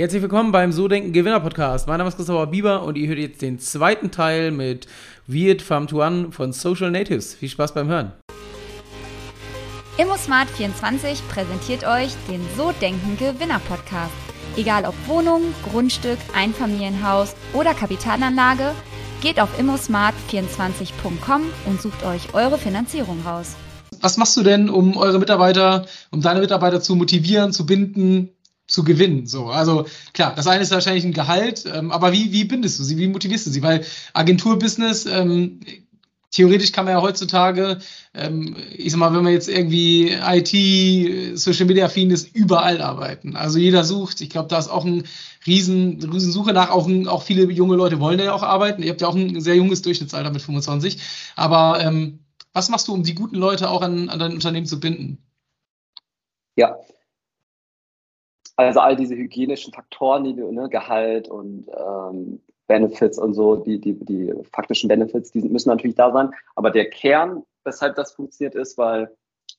Herzlich willkommen beim So Denken Gewinner Podcast. Mein Name ist Christopher Bieber und ihr hört jetzt den zweiten Teil mit Viet Farm Tuan von Social Natives. Viel Spaß beim Hören. ImmoSmart24 präsentiert euch den So Denken Gewinner Podcast. Egal ob Wohnung, Grundstück, Einfamilienhaus oder Kapitalanlage, geht auf immosmart24.com und sucht euch eure Finanzierung raus. Was machst du denn, um eure Mitarbeiter, um deine Mitarbeiter zu motivieren, zu binden, zu gewinnen. So, also klar, das eine ist wahrscheinlich ein Gehalt, ähm, aber wie, wie bindest du sie, wie motivierst du sie? Weil Agenturbusiness, ähm, theoretisch kann man ja heutzutage, ähm, ich sag mal, wenn man jetzt irgendwie IT, Social Media affin ist, überall arbeiten. Also jeder sucht. Ich glaube, da ist auch ein riesen, riesen Suche nach. Auch, ein, auch viele junge Leute wollen ja auch arbeiten. Ihr habt ja auch ein sehr junges Durchschnittsalter mit 25. Aber ähm, was machst du, um die guten Leute auch an, an dein Unternehmen zu binden? Ja, also all diese hygienischen Faktoren, die ne, Gehalt und ähm, Benefits und so, die, die, die faktischen Benefits, die müssen natürlich da sein. Aber der Kern, weshalb das funktioniert, ist, weil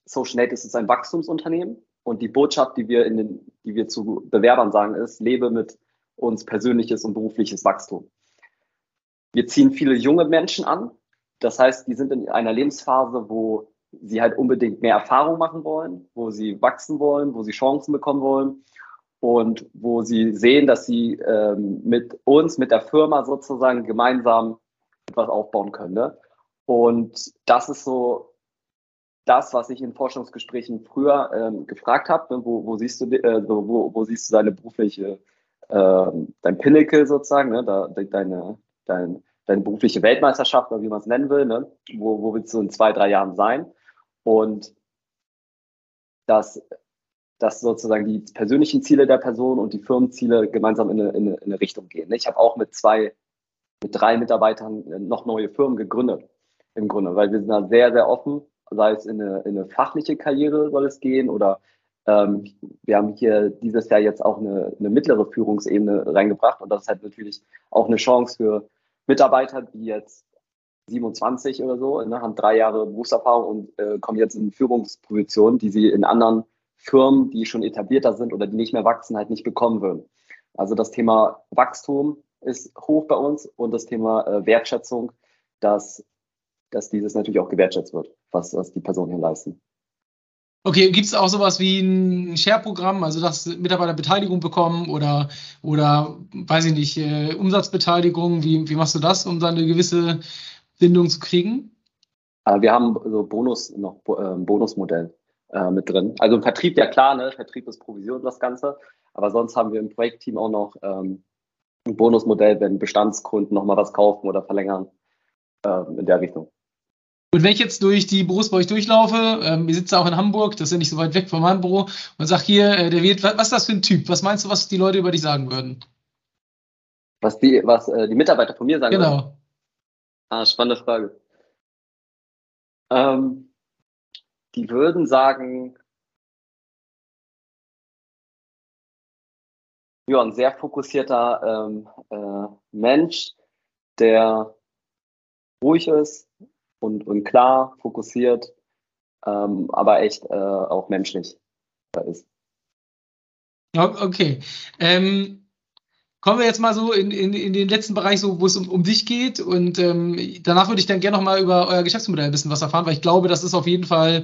Social Natives ist ein Wachstumsunternehmen und die Botschaft, die wir in den, die wir zu Bewerbern sagen, ist, lebe mit uns persönliches und berufliches Wachstum. Wir ziehen viele junge Menschen an. Das heißt, die sind in einer Lebensphase, wo sie halt unbedingt mehr Erfahrung machen wollen, wo sie wachsen wollen, wo sie Chancen bekommen wollen und wo sie sehen, dass sie ähm, mit uns, mit der Firma sozusagen gemeinsam etwas aufbauen können. Ne? Und das ist so das, was ich in Forschungsgesprächen früher ähm, gefragt habe. Ne? Wo, wo, siehst du, äh, wo, wo siehst du deine berufliche, äh, dein Pinnacle sozusagen, ne? da, deine, dein, deine berufliche Weltmeisterschaft oder wie man es nennen will. Ne? Wo, wo willst du in zwei, drei Jahren sein? Und das dass sozusagen die persönlichen Ziele der Person und die Firmenziele gemeinsam in eine, in eine, in eine Richtung gehen. Ich habe auch mit zwei, mit drei Mitarbeitern noch neue Firmen gegründet, im Grunde, weil wir sind da sehr, sehr offen, sei es in eine, in eine fachliche Karriere soll es gehen oder ähm, wir haben hier dieses Jahr jetzt auch eine, eine mittlere Führungsebene reingebracht und das ist halt natürlich auch eine Chance für Mitarbeiter, die jetzt 27 oder so, ne, haben drei Jahre Berufserfahrung und äh, kommen jetzt in Führungspositionen, die sie in anderen Firmen, die schon etablierter sind oder die nicht mehr wachsen, halt nicht bekommen würden. Also das Thema Wachstum ist hoch bei uns und das Thema äh, Wertschätzung, dass, dass dieses natürlich auch gewertschätzt wird, was, was die Personen hier leisten. Okay, gibt es auch sowas wie ein Share-Programm, also dass Mitarbeiter Beteiligung bekommen oder, oder weiß ich nicht, äh, Umsatzbeteiligung? Wie, wie machst du das, um dann eine gewisse Bindung zu kriegen? Äh, wir haben so Bonus, noch äh, Bonusmodell äh, mit drin. Also im Vertrieb, ja klar, ne? Vertrieb ist Provision, das Ganze. Aber sonst haben wir im Projektteam auch noch ähm, ein Bonusmodell, wenn Bestandskunden nochmal was kaufen oder verlängern äh, in der Richtung. Und wenn ich jetzt durch die Büros bei euch durchlaufe, ähm, ihr sitzt auch in Hamburg, das ist ja nicht so weit weg von meinem Büro, und sag hier, äh, der wird, was, was ist das für ein Typ? Was meinst du, was die Leute über dich sagen würden? Was die, was äh, die Mitarbeiter von mir sagen genau. würden? Genau. Ah, spannende Frage. Ähm, die würden sagen, ja, ein sehr fokussierter ähm, äh, Mensch, der ruhig ist und, und klar, fokussiert, ähm, aber echt äh, auch menschlich ist. Okay. Ähm, Kommen wir jetzt mal so in, in, in den letzten Bereich, so, wo es um, um dich geht. Und ähm, danach würde ich dann gerne noch mal über euer Geschäftsmodell ein bisschen was erfahren, weil ich glaube, das ist auf jeden Fall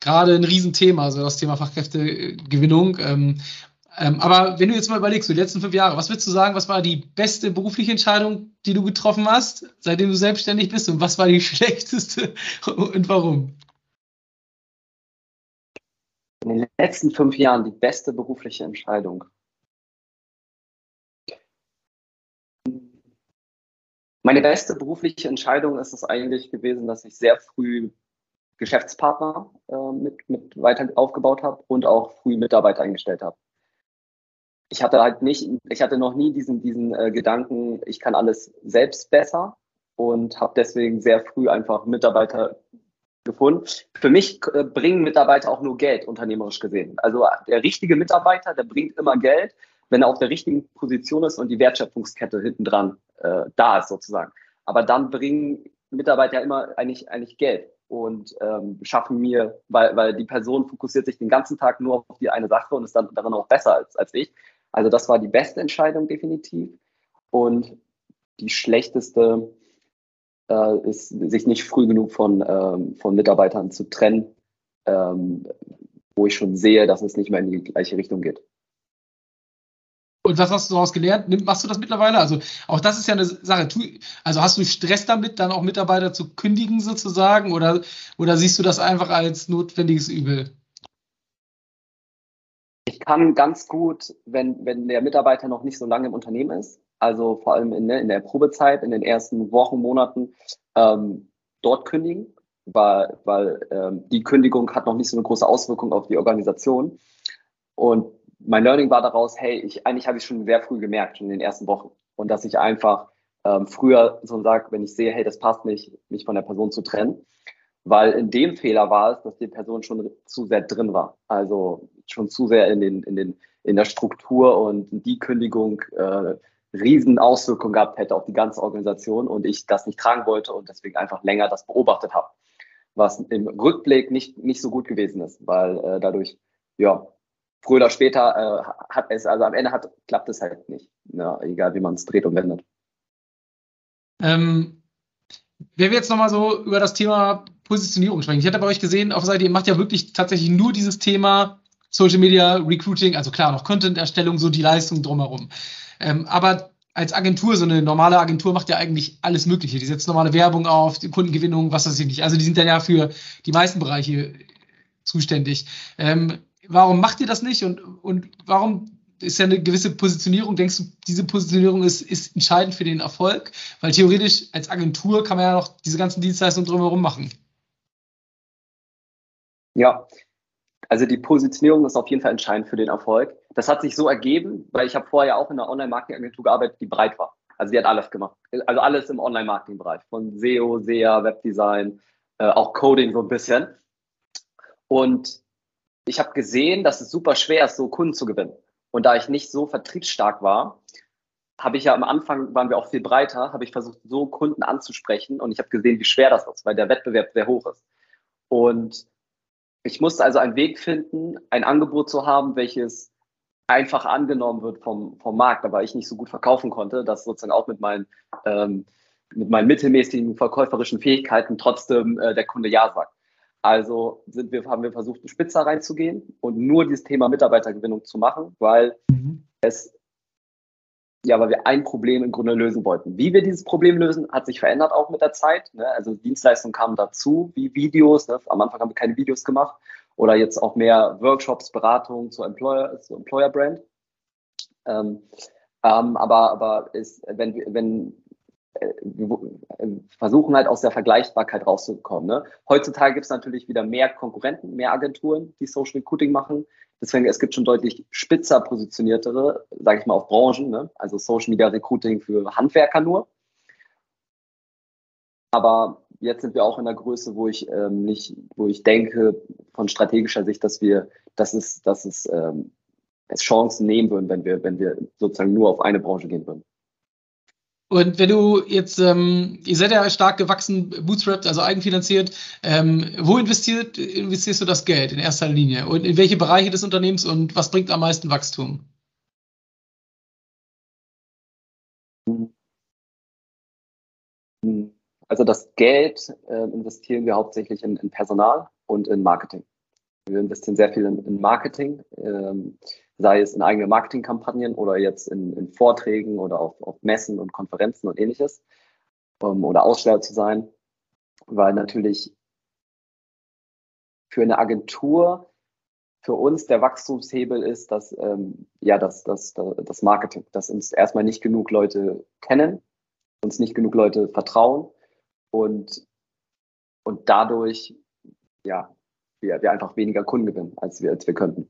gerade ein Riesenthema, also das Thema Fachkräftegewinnung. Ähm, ähm, aber wenn du jetzt mal überlegst, so die letzten fünf Jahre, was würdest du sagen, was war die beste berufliche Entscheidung, die du getroffen hast, seitdem du selbstständig bist? Und was war die schlechteste und warum? In den letzten fünf Jahren die beste berufliche Entscheidung. Meine beste berufliche Entscheidung ist es eigentlich gewesen, dass ich sehr früh Geschäftspartner äh, mit, mit weiter aufgebaut habe und auch früh Mitarbeiter eingestellt habe. Ich hatte halt nicht, ich hatte noch nie diesen, diesen äh, Gedanken, ich kann alles selbst besser und habe deswegen sehr früh einfach Mitarbeiter gefunden. Für mich äh, bringen Mitarbeiter auch nur Geld, unternehmerisch gesehen. Also der richtige Mitarbeiter, der bringt immer Geld, wenn er auf der richtigen Position ist und die Wertschöpfungskette hinten dran äh, da ist sozusagen. Aber dann bringen Mitarbeiter immer eigentlich, eigentlich Geld und ähm, schaffen mir, weil, weil die Person fokussiert sich den ganzen Tag nur auf die eine Sache und ist dann darin auch besser als, als ich. Also das war die beste Entscheidung definitiv. Und die schlechteste äh, ist, sich nicht früh genug von, ähm, von Mitarbeitern zu trennen, ähm, wo ich schon sehe, dass es nicht mehr in die gleiche Richtung geht. Und was hast du daraus gelernt? Machst du das mittlerweile? Also auch das ist ja eine Sache. Also hast du Stress damit, dann auch Mitarbeiter zu kündigen sozusagen? Oder, oder siehst du das einfach als notwendiges Übel? Ich kann ganz gut, wenn, wenn der Mitarbeiter noch nicht so lange im Unternehmen ist, also vor allem in, in der Probezeit, in den ersten Wochen, Monaten, ähm, dort kündigen, weil, weil ähm, die Kündigung hat noch nicht so eine große Auswirkung auf die Organisation. Und mein Learning war daraus, hey, ich, eigentlich habe ich schon sehr früh gemerkt, schon in den ersten Wochen. Und dass ich einfach ähm, früher so sage, wenn ich sehe, hey, das passt nicht, mich von der Person zu trennen. Weil in dem Fehler war es, dass die Person schon zu sehr drin war. Also schon zu sehr in, den, in, den, in der Struktur und die Kündigung äh, riesen Auswirkungen gehabt hätte auf die ganze Organisation und ich das nicht tragen wollte und deswegen einfach länger das beobachtet habe. Was im Rückblick nicht, nicht so gut gewesen ist, weil äh, dadurch, ja, früher oder später äh, hat es, also am Ende hat, klappt es halt nicht. Ja, egal wie man es dreht und wendet. Ähm, wenn wir jetzt nochmal so über das Thema Positionierung sprechen. Ich hatte bei euch gesehen, auf Seite, ihr macht ja wirklich tatsächlich nur dieses Thema Social Media Recruiting, also klar, noch Content-Erstellung, so die Leistung drumherum. Ähm, aber als Agentur, so eine normale Agentur macht ja eigentlich alles Mögliche. Die setzt normale Werbung auf, die Kundengewinnung, was weiß ich nicht. Also die sind dann ja für die meisten Bereiche zuständig. Ähm, warum macht ihr das nicht und, und warum ist ja eine gewisse Positionierung. Denkst du, diese Positionierung ist, ist entscheidend für den Erfolg? Weil theoretisch als Agentur kann man ja noch diese ganzen Dienstleistungen drumherum machen. Ja, also die Positionierung ist auf jeden Fall entscheidend für den Erfolg. Das hat sich so ergeben, weil ich habe vorher auch in einer Online-Marketing-Agentur gearbeitet, die breit war. Also die hat alles gemacht. Also alles im Online-Marketing-Bereich. Von SEO, SEA, Webdesign, äh, auch Coding so ein bisschen. Und ich habe gesehen, dass es super schwer ist, so Kunden zu gewinnen. Und da ich nicht so vertriebsstark war, habe ich ja am Anfang, waren wir auch viel breiter, habe ich versucht, so Kunden anzusprechen. Und ich habe gesehen, wie schwer das ist, weil der Wettbewerb sehr hoch ist. Und ich musste also einen Weg finden, ein Angebot zu haben, welches einfach angenommen wird vom, vom Markt, aber ich nicht so gut verkaufen konnte, dass sozusagen auch mit meinen, ähm, mit meinen mittelmäßigen verkäuferischen Fähigkeiten trotzdem äh, der Kunde Ja sagt. Also sind wir, haben wir versucht, spitzer reinzugehen und nur dieses Thema Mitarbeitergewinnung zu machen, weil mhm. es ja, weil wir ein Problem im Grunde lösen wollten. Wie wir dieses Problem lösen, hat sich verändert auch mit der Zeit. Ne? Also Dienstleistungen kamen dazu, wie Videos. Ne? Am Anfang haben wir keine Videos gemacht. Oder jetzt auch mehr Workshops, Beratungen zur Employer, zur Employer Brand. Ähm, ähm, aber aber ist, wenn, wenn versuchen halt aus der Vergleichbarkeit rauszukommen. Ne? Heutzutage gibt es natürlich wieder mehr Konkurrenten, mehr Agenturen, die Social Recruiting machen. Deswegen, es gibt schon deutlich spitzer positioniertere, sage ich mal, auf Branchen, ne? also Social Media Recruiting für Handwerker nur. Aber jetzt sind wir auch in der Größe, wo ich ähm, nicht, wo ich denke, von strategischer Sicht, dass wir, dass es, dass es, ähm, es Chancen nehmen würden, wenn wir, wenn wir sozusagen nur auf eine Branche gehen würden. Und wenn du jetzt, ähm, ihr seid ja stark gewachsen, bootstrapped, also eigenfinanziert, ähm, wo investiert, investierst du das Geld in erster Linie? Und in welche Bereiche des Unternehmens und was bringt am meisten Wachstum? Also das Geld äh, investieren wir hauptsächlich in, in, Personal und in Marketing. Wir investieren sehr viel in, in Marketing. Ähm, sei es in eigene Marketingkampagnen oder jetzt in, in Vorträgen oder auf, auf, Messen und Konferenzen und ähnliches ähm, oder Aussteller zu sein, weil natürlich für eine Agentur für uns der Wachstumshebel ist, dass ähm, ja das, das, das Marketing, dass uns erstmal nicht genug Leute kennen, uns nicht genug Leute vertrauen und, und dadurch ja wir, wir einfach weniger Kunden gewinnen, als wir, als wir könnten.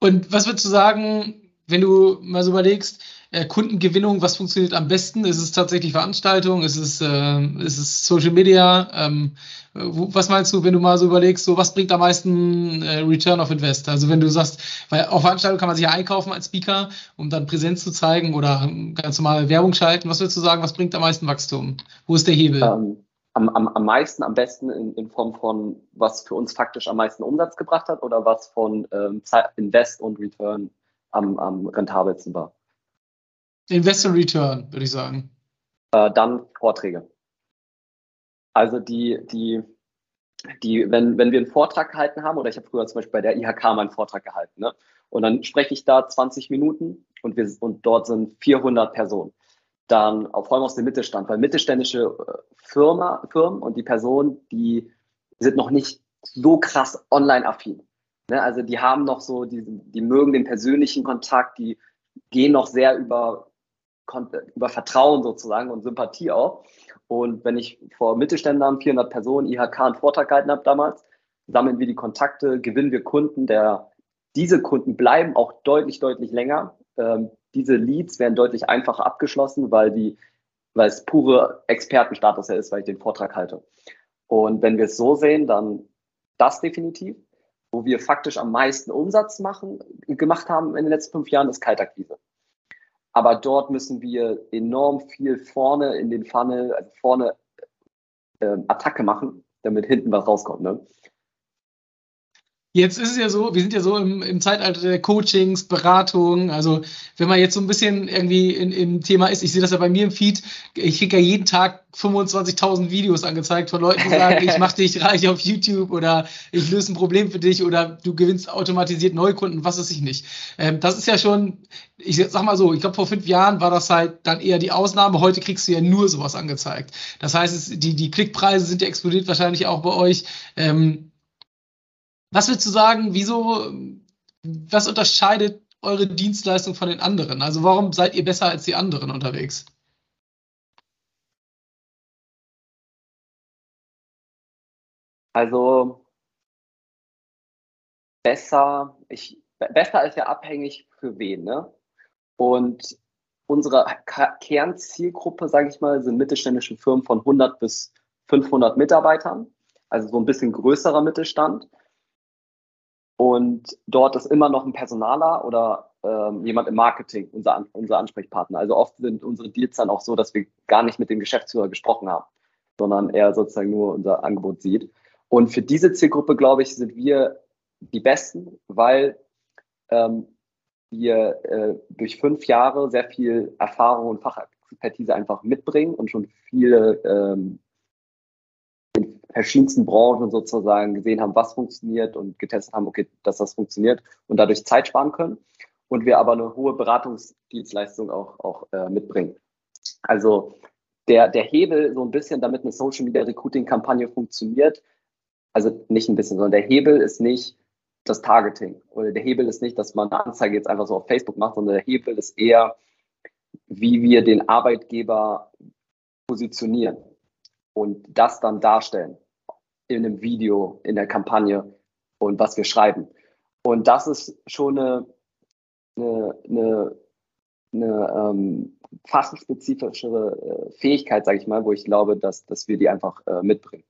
Und was würdest du sagen, wenn du mal so überlegst, äh, Kundengewinnung, was funktioniert am besten? Ist es tatsächlich Veranstaltung? Ist es, äh, ist es Social Media? Ähm, wo, was meinst du, wenn du mal so überlegst, so was bringt am meisten äh, Return of Invest? Also wenn du sagst, weil auf Veranstaltungen kann man sich ja einkaufen als Speaker, um dann Präsenz zu zeigen oder ganz normale Werbung schalten. Was würdest du sagen, was bringt am meisten Wachstum? Wo ist der Hebel? Um, ähm, am, am, am meisten, am besten in, in Form von, was für uns faktisch am meisten Umsatz gebracht hat oder was von ähm, Invest und Return am, am rentabelsten war. Investor Return, würde ich sagen. Äh, dann Vorträge. Also die, die, die, wenn, wenn wir einen Vortrag gehalten haben, oder ich habe früher zum Beispiel bei der IHK meinen Vortrag gehalten, ne? und dann spreche ich da 20 Minuten und, wir, und dort sind 400 Personen. Dann auch vor allem aus dem Mittelstand, weil mittelständische äh, Firma, Firmen und die Personen, die sind noch nicht so krass online-affin. Ne? Also die haben noch so, die, die mögen den persönlichen Kontakt, die gehen noch sehr über, über Vertrauen sozusagen und Sympathie auch. Und wenn ich vor Mittelständlern, 400 Personen, IHK einen Vortrag gehalten habe damals, sammeln wir die Kontakte, gewinnen wir Kunden. Der, diese Kunden bleiben auch deutlich, deutlich länger. Ähm, diese Leads werden deutlich einfacher abgeschlossen, weil, die, weil es pure Expertenstatus ist, weil ich den Vortrag halte. Und wenn wir es so sehen, dann das definitiv. Wo wir faktisch am meisten Umsatz machen, gemacht haben in den letzten fünf Jahren, ist Kaltakquise. Aber dort müssen wir enorm viel vorne in den Funnel, also vorne äh, Attacke machen, damit hinten was rauskommt. Ne? Jetzt ist es ja so, wir sind ja so im, im Zeitalter der Coachings, Beratung. Also wenn man jetzt so ein bisschen irgendwie in, im Thema ist, ich sehe das ja bei mir im Feed, ich kriege ja jeden Tag 25.000 Videos angezeigt von Leuten, die sagen, ich mache dich reich auf YouTube oder ich löse ein Problem für dich oder du gewinnst automatisiert Neukunden, was weiß ich nicht. Ähm, das ist ja schon, ich sag mal so, ich glaube vor fünf Jahren war das halt dann eher die Ausnahme. Heute kriegst du ja nur sowas angezeigt. Das heißt, es, die, die Klickpreise sind ja explodiert wahrscheinlich auch bei euch. Ähm, was willst du sagen, wieso, was unterscheidet eure Dienstleistung von den anderen? Also warum seid ihr besser als die anderen unterwegs? Also besser, ich, besser ist ja abhängig für wen, ne? Und unsere Kernzielgruppe, sage ich mal, sind mittelständische Firmen von 100 bis 500 Mitarbeitern, also so ein bisschen größerer Mittelstand. Und dort ist immer noch ein Personaler oder ähm, jemand im Marketing, unser, unser Ansprechpartner. Also oft sind unsere Deals dann auch so, dass wir gar nicht mit dem Geschäftsführer gesprochen haben, sondern er sozusagen nur unser Angebot sieht. Und für diese Zielgruppe, glaube ich, sind wir die Besten, weil ähm, wir äh, durch fünf Jahre sehr viel Erfahrung und Fachexpertise einfach mitbringen und schon viele ähm, verschiedensten Branchen sozusagen gesehen haben, was funktioniert und getestet haben, okay, dass das funktioniert und dadurch Zeit sparen können. Und wir aber eine hohe Beratungsdienstleistung auch, auch äh, mitbringen. Also der, der Hebel so ein bisschen, damit eine Social Media Recruiting Kampagne funktioniert, also nicht ein bisschen, sondern der Hebel ist nicht das Targeting oder der Hebel ist nicht, dass man eine Anzeige jetzt einfach so auf Facebook macht, sondern der Hebel ist eher, wie wir den Arbeitgeber positionieren und das dann darstellen in einem Video, in der Kampagne und was wir schreiben. Und das ist schon eine, eine, eine, eine ähm, fachspezifischere äh, Fähigkeit, sage ich mal, wo ich glaube, dass, dass wir die einfach äh, mitbringen.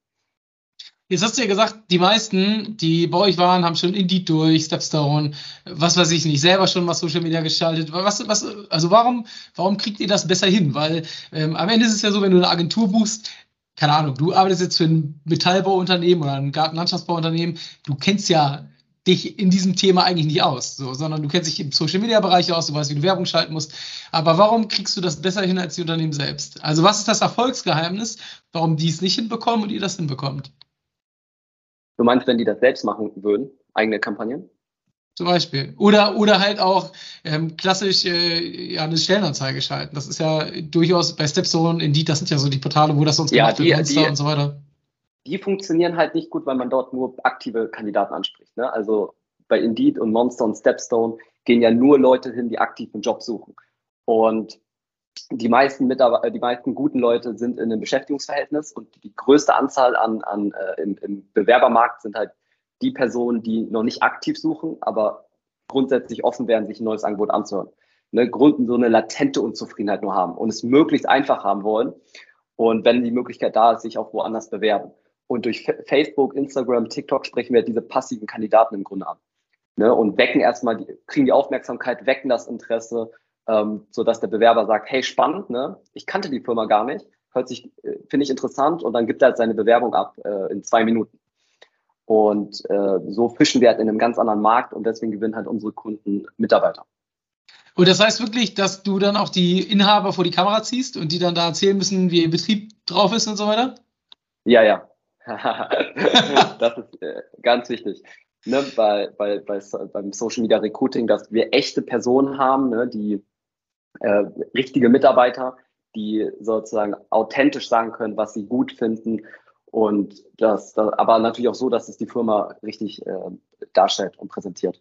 Jetzt hast du ja gesagt, die meisten, die bei euch waren, haben schon Indeed durch, Stepstone, was weiß ich nicht, selber schon was Social Media gestaltet. Was, was, also warum, warum kriegt ihr das besser hin? Weil ähm, am Ende ist es ja so, wenn du eine Agentur buchst, keine Ahnung, du arbeitest jetzt für ein Metallbauunternehmen oder ein Gartenlandschaftsbauunternehmen, du kennst ja dich in diesem Thema eigentlich nicht aus, so, sondern du kennst dich im Social Media Bereich aus, du weißt, wie du Werbung schalten musst. Aber warum kriegst du das besser hin als die Unternehmen selbst? Also was ist das Erfolgsgeheimnis, warum die es nicht hinbekommen und ihr das hinbekommt? Du meinst, wenn die das selbst machen würden, eigene Kampagnen? Zum Beispiel. Oder, oder halt auch ähm, klassisch äh, ja, eine Stellenanzeige schalten. Das ist ja durchaus bei Stepstone, Indeed, das sind ja so die Portale, wo das sonst ja, gemacht die, wird, die, und so weiter. Die funktionieren halt nicht gut, weil man dort nur aktive Kandidaten anspricht. Ne? Also bei Indeed und Monster und Stepstone gehen ja nur Leute hin, die aktiv einen Job suchen. Und die meisten Mitarbeiter, die meisten guten Leute sind in einem Beschäftigungsverhältnis und die größte Anzahl an, an äh, im, im Bewerbermarkt sind halt die Personen, die noch nicht aktiv suchen, aber grundsätzlich offen wären, sich ein neues Angebot anzuhören. Ne, Gründen so eine latente Unzufriedenheit nur haben und es möglichst einfach haben wollen. Und wenn die Möglichkeit da ist, sich auch woanders bewerben. Und durch Facebook, Instagram, TikTok sprechen wir diese passiven Kandidaten im Grunde an. Ne, und wecken erstmal, die, kriegen die Aufmerksamkeit, wecken das Interesse, ähm, sodass der Bewerber sagt, hey, spannend, ne? ich kannte die Firma gar nicht, hört sich, äh, finde ich interessant und dann gibt er halt seine Bewerbung ab äh, in zwei Minuten. Und äh, so fischen wir halt in einem ganz anderen Markt und deswegen gewinnen halt unsere Kunden Mitarbeiter. Und das heißt wirklich, dass du dann auch die Inhaber vor die Kamera ziehst und die dann da erzählen müssen, wie ihr Betrieb drauf ist und so weiter? Ja, ja. das ist äh, ganz wichtig. Ne, bei, bei, bei, beim Social Media Recruiting, dass wir echte Personen haben, ne, die äh, richtige Mitarbeiter, die sozusagen authentisch sagen können, was sie gut finden und das, das aber natürlich auch so, dass es die Firma richtig äh, darstellt und präsentiert.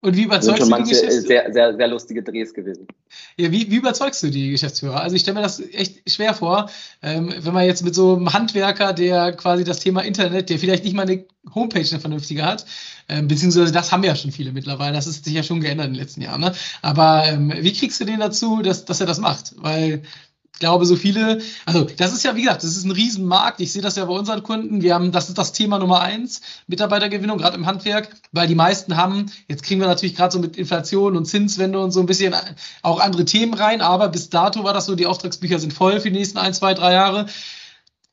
Und wie überzeugst du die Geschäftsführer? Sehr, sehr, sehr lustige Drehs gewesen. Ja, wie, wie überzeugst du die Geschäftsführer? Also ich stelle mir das echt schwer vor, ähm, wenn man jetzt mit so einem Handwerker, der quasi das Thema Internet, der vielleicht nicht mal eine Homepage eine vernünftige hat, ähm, beziehungsweise das haben ja schon viele mittlerweile, das ist sich ja schon geändert in den letzten Jahren. Ne? Aber ähm, wie kriegst du den dazu, dass, dass er das macht? Weil glaube, so viele, also das ist ja, wie gesagt, das ist ein Riesenmarkt. Ich sehe das ja bei unseren Kunden. Wir haben, das ist das Thema Nummer eins, Mitarbeitergewinnung, gerade im Handwerk, weil die meisten haben, jetzt kriegen wir natürlich gerade so mit Inflation und Zinswende und so ein bisschen auch andere Themen rein, aber bis dato war das so, die Auftragsbücher sind voll für die nächsten ein, zwei, drei Jahre.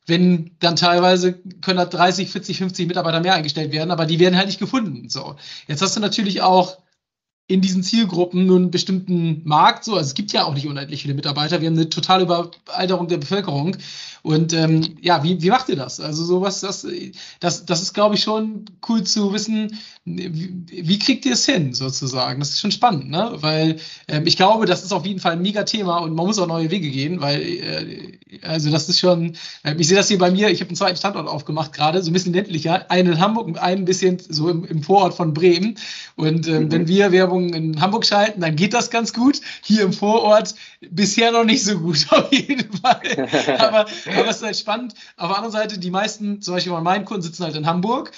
Wenn dann teilweise können da 30, 40, 50 Mitarbeiter mehr eingestellt werden, aber die werden halt nicht gefunden. So. Jetzt hast du natürlich auch in diesen Zielgruppen nur einen bestimmten Markt. So, also es gibt ja auch nicht unendlich viele Mitarbeiter. Wir haben eine totale Überalterung der Bevölkerung. Und ähm, ja, wie, wie macht ihr das? Also sowas, das, das, das ist, glaube ich, schon cool zu wissen, wie, wie kriegt ihr es hin, sozusagen? Das ist schon spannend, ne? Weil ähm, ich glaube, das ist auf jeden Fall ein mega Thema und man muss auch neue Wege gehen, weil äh, also das ist schon, äh, ich sehe das hier bei mir, ich habe einen zweiten Standort aufgemacht gerade, so ein bisschen ländlicher, einen in Hamburg und einen ein bisschen so im, im Vorort von Bremen. Und ähm, mhm. wenn wir Werbung in Hamburg schalten, dann geht das ganz gut. Hier im Vorort bisher noch nicht so gut, auf jeden Fall. Aber aber es ist halt spannend. Auf der anderen Seite, die meisten, zum Beispiel bei meinen Kunden, sitzen halt in Hamburg.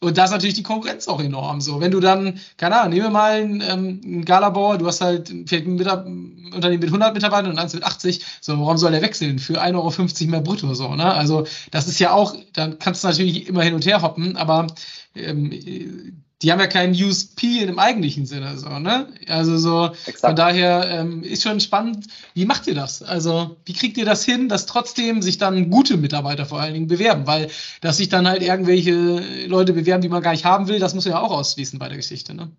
Und da ist natürlich die Konkurrenz auch enorm. So, wenn du dann, keine Ahnung, nehmen wir mal einen, ähm, einen Galabauer, du hast halt vielleicht ein Unternehmen mit 100 Mitarbeitern und eins mit 80, so, warum soll der wechseln? Für 1,50 Euro mehr brutto, so, ne? Also, das ist ja auch, dann kannst du natürlich immer hin und her hoppen, aber ähm, die haben ja keinen USP dem eigentlichen Sinne, so, ne? Also so, Exakt. von daher ähm, ist schon spannend, wie macht ihr das? Also, wie kriegt ihr das hin, dass trotzdem sich dann gute Mitarbeiter vor allen Dingen bewerben? Weil, dass sich dann halt irgendwelche Leute bewerben, die man gar nicht haben will, das muss ja auch ausschließen bei der Geschichte, ne?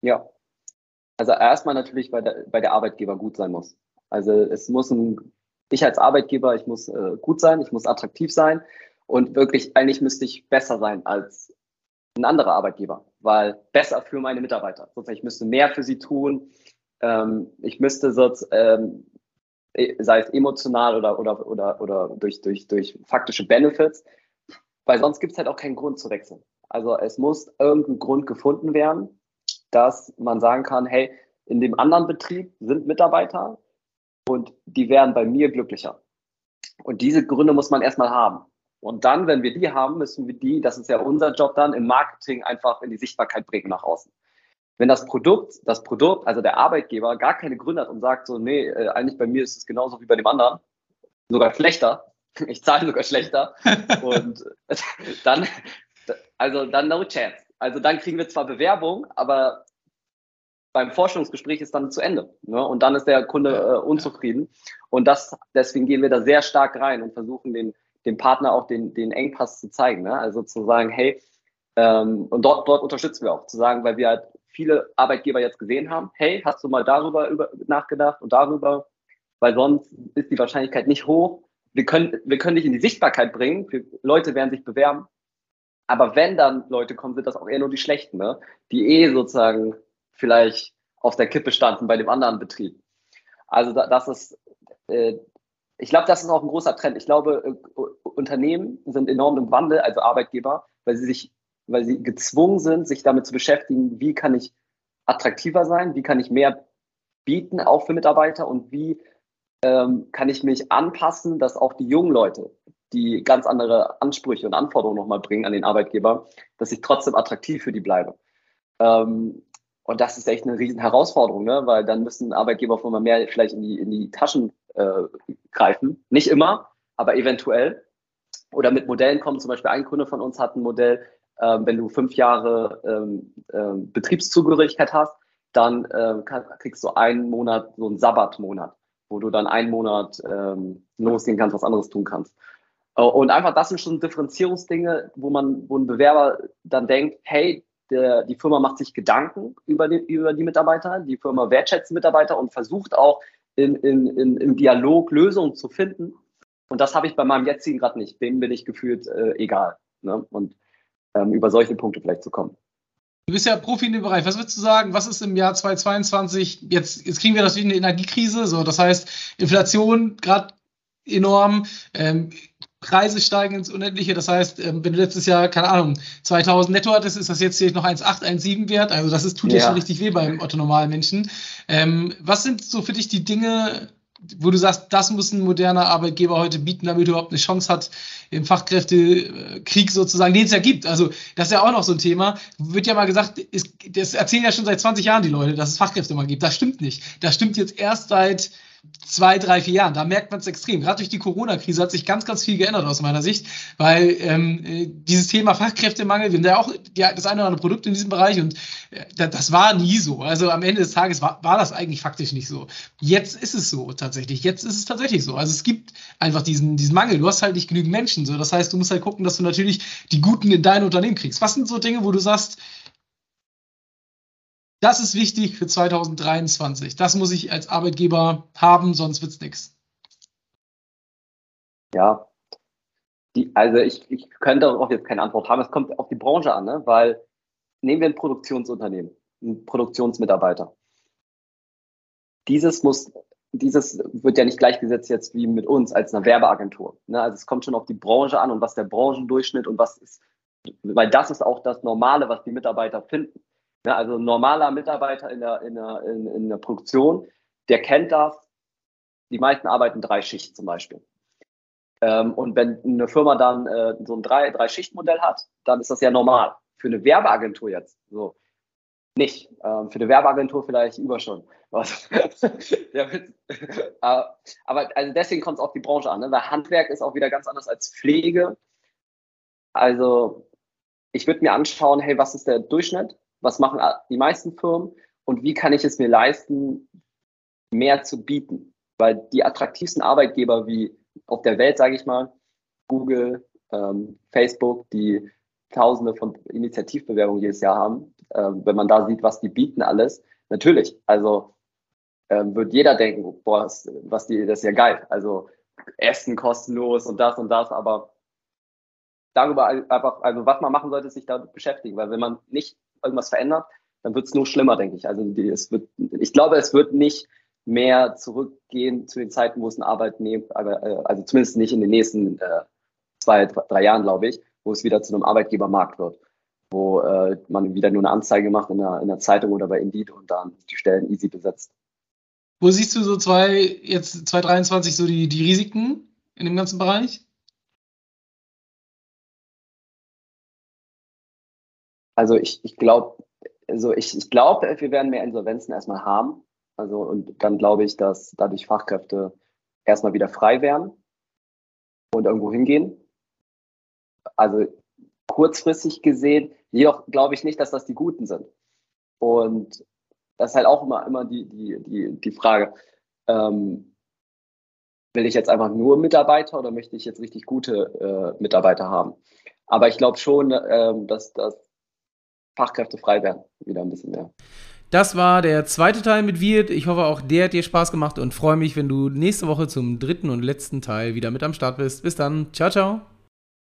Ja. Also erstmal natürlich, weil der, weil der Arbeitgeber gut sein muss. Also es muss ein, ich als Arbeitgeber, ich muss äh, gut sein, ich muss attraktiv sein und wirklich, eigentlich müsste ich besser sein als ein anderer Arbeitgeber, weil besser für meine Mitarbeiter. Sozusagen, ich müsste mehr für sie tun. Ähm, ich müsste sonst, ähm, sei es emotional oder, oder, oder, oder durch, durch, durch faktische Benefits, weil sonst gibt es halt auch keinen Grund zu wechseln. Also es muss irgendein Grund gefunden werden, dass man sagen kann, hey, in dem anderen Betrieb sind Mitarbeiter und die wären bei mir glücklicher. Und diese Gründe muss man erstmal haben. Und dann, wenn wir die haben, müssen wir die, das ist ja unser Job dann, im Marketing einfach in die Sichtbarkeit bringen nach außen. Wenn das Produkt, das Produkt, also der Arbeitgeber gar keine Gründe hat und sagt so, nee, äh, eigentlich bei mir ist es genauso wie bei dem anderen, sogar schlechter, ich zahle sogar schlechter und dann, also dann no chance. Also dann kriegen wir zwar Bewerbung, aber beim Forschungsgespräch ist dann zu Ende. Ne? Und dann ist der Kunde äh, unzufrieden. Und das, deswegen gehen wir da sehr stark rein und versuchen den dem Partner auch den, den Engpass zu zeigen. Ne? Also zu sagen, hey, ähm, und dort, dort unterstützen wir auch, zu sagen, weil wir halt viele Arbeitgeber jetzt gesehen haben, hey, hast du mal darüber über, nachgedacht und darüber, weil sonst ist die Wahrscheinlichkeit nicht hoch. Wir können, wir können dich in die Sichtbarkeit bringen, für Leute werden sich bewerben, aber wenn dann Leute kommen, sind das auch eher nur die Schlechten, ne? die eh sozusagen vielleicht auf der Kippe standen bei dem anderen Betrieb. Also das ist, äh, ich glaube, das ist auch ein großer Trend. Ich glaube, äh, Unternehmen sind enorm im Wandel, also Arbeitgeber, weil sie sich, weil sie gezwungen sind, sich damit zu beschäftigen, wie kann ich attraktiver sein, wie kann ich mehr bieten, auch für Mitarbeiter und wie ähm, kann ich mich anpassen, dass auch die jungen Leute, die ganz andere Ansprüche und Anforderungen nochmal bringen an den Arbeitgeber, dass ich trotzdem attraktiv für die bleibe. Ähm, und das ist echt eine riesen Herausforderung, ne? weil dann müssen Arbeitgeber auf einmal mehr vielleicht in die, in die Taschen äh, greifen. Nicht immer, aber eventuell. Oder mit Modellen kommen. Zum Beispiel ein Kunde von uns hat ein Modell, ähm, wenn du fünf Jahre ähm, ähm, Betriebszugehörigkeit hast, dann äh, kriegst du einen Monat, so einen Sabbatmonat, wo du dann einen Monat ähm, losgehen kannst, was anderes tun kannst. Äh, und einfach, das sind schon Differenzierungsdinge, wo man, wo ein Bewerber dann denkt, hey, der, die Firma macht sich Gedanken über die, über die Mitarbeiter, die Firma wertschätzt Mitarbeiter und versucht auch in, in, in, im Dialog Lösungen zu finden. Und das habe ich bei meinem jetzigen gerade nicht. Dem bin ich gefühlt äh, egal. Ne? Und ähm, über solche Punkte vielleicht zu kommen. Du bist ja Profi in dem Bereich. Was würdest du sagen, was ist im Jahr 2022? Jetzt, jetzt kriegen wir wie eine Energiekrise. So, das heißt, Inflation gerade enorm. Ähm, Preise steigen ins Unendliche. Das heißt, ähm, wenn du letztes Jahr, keine Ahnung, 2000 netto hattest, ist das jetzt hier noch 1,8, 1,7 wert. Also das ist, tut ja. schon richtig weh beim Otto-normalen Menschen. Ähm, was sind so für dich die Dinge, wo du sagst, das muss ein moderner Arbeitgeber heute bieten, damit er überhaupt eine Chance hat im Fachkräftekrieg sozusagen, den es ja gibt. Also das ist ja auch noch so ein Thema. Wird ja mal gesagt, ist, das erzählen ja schon seit 20 Jahren die Leute, dass es Fachkräfte mal gibt. Das stimmt nicht. Das stimmt jetzt erst seit zwei, drei, vier Jahren. Da merkt man es extrem. Gerade durch die Corona-Krise hat sich ganz, ganz viel geändert aus meiner Sicht, weil ähm, äh, dieses Thema Fachkräftemangel, wir haben ja auch ja, das eine oder andere Produkt in diesem Bereich und äh, das war nie so. Also am Ende des Tages war, war das eigentlich faktisch nicht so. Jetzt ist es so tatsächlich. Jetzt ist es tatsächlich so. Also es gibt einfach diesen, diesen Mangel. Du hast halt nicht genügend Menschen. So. Das heißt, du musst halt gucken, dass du natürlich die Guten in dein Unternehmen kriegst. Was sind so Dinge, wo du sagst, das ist wichtig für 2023. Das muss ich als Arbeitgeber haben, sonst wird es nichts. Ja, die, also ich, ich könnte darauf jetzt keine Antwort haben. Es kommt auf die Branche an, ne? weil nehmen wir ein Produktionsunternehmen, einen Produktionsmitarbeiter. Dieses muss, dieses wird ja nicht gleichgesetzt jetzt wie mit uns als eine Werbeagentur. Ne? Also es kommt schon auf die Branche an und was der Branchendurchschnitt und was ist, weil das ist auch das Normale, was die Mitarbeiter finden. Ja, also ein normaler Mitarbeiter in der, in, der, in, in der Produktion, der kennt das. Die meisten arbeiten drei Schicht zum Beispiel. Ähm, und wenn eine Firma dann äh, so ein drei, drei Schicht-Modell hat, dann ist das ja normal. Für eine Werbeagentur jetzt so nicht. Ähm, für eine Werbeagentur vielleicht über schon. aber also deswegen kommt es auf die Branche an. Ne? Weil Handwerk ist auch wieder ganz anders als Pflege. Also ich würde mir anschauen, hey, was ist der Durchschnitt? Was machen die meisten Firmen und wie kann ich es mir leisten, mehr zu bieten. Weil die attraktivsten Arbeitgeber wie auf der Welt, sage ich mal, Google, ähm, Facebook, die Tausende von Initiativbewerbungen jedes Jahr haben, ähm, wenn man da sieht, was die bieten alles, natürlich, also ähm, wird jeder denken, boah, was die, das ist ja geil. Also Essen kostenlos und das und das, aber darüber einfach, also was man machen sollte, ist sich damit beschäftigen, weil wenn man nicht irgendwas verändert, dann wird es nur schlimmer, denke ich. Also die, es wird, ich glaube, es wird nicht mehr zurückgehen zu den Zeiten, wo es ein Arbeitnehmer, äh, also zumindest nicht in den nächsten äh, zwei, drei Jahren, glaube ich, wo es wieder zu einem Arbeitgebermarkt wird, wo äh, man wieder nur eine Anzeige macht in der, in der Zeitung oder bei Indeed und dann die Stellen easy besetzt. Wo siehst du so zwei, jetzt 2023 so die, die Risiken in dem ganzen Bereich? Also ich, ich glaube, also ich, ich glaube, wir werden mehr Insolvenzen erstmal haben. Also und dann glaube ich, dass dadurch Fachkräfte erstmal wieder frei werden und irgendwo hingehen. Also kurzfristig gesehen, jedoch glaube ich nicht, dass das die Guten sind. Und das ist halt auch immer, immer die, die, die, die Frage, ähm, will ich jetzt einfach nur Mitarbeiter oder möchte ich jetzt richtig gute äh, Mitarbeiter haben? Aber ich glaube schon, ähm, dass, dass Fachkräfte frei werden, wieder ein bisschen mehr. Das war der zweite Teil mit Wirt. Ich hoffe, auch der hat dir Spaß gemacht und freue mich, wenn du nächste Woche zum dritten und letzten Teil wieder mit am Start bist. Bis dann. Ciao, ciao.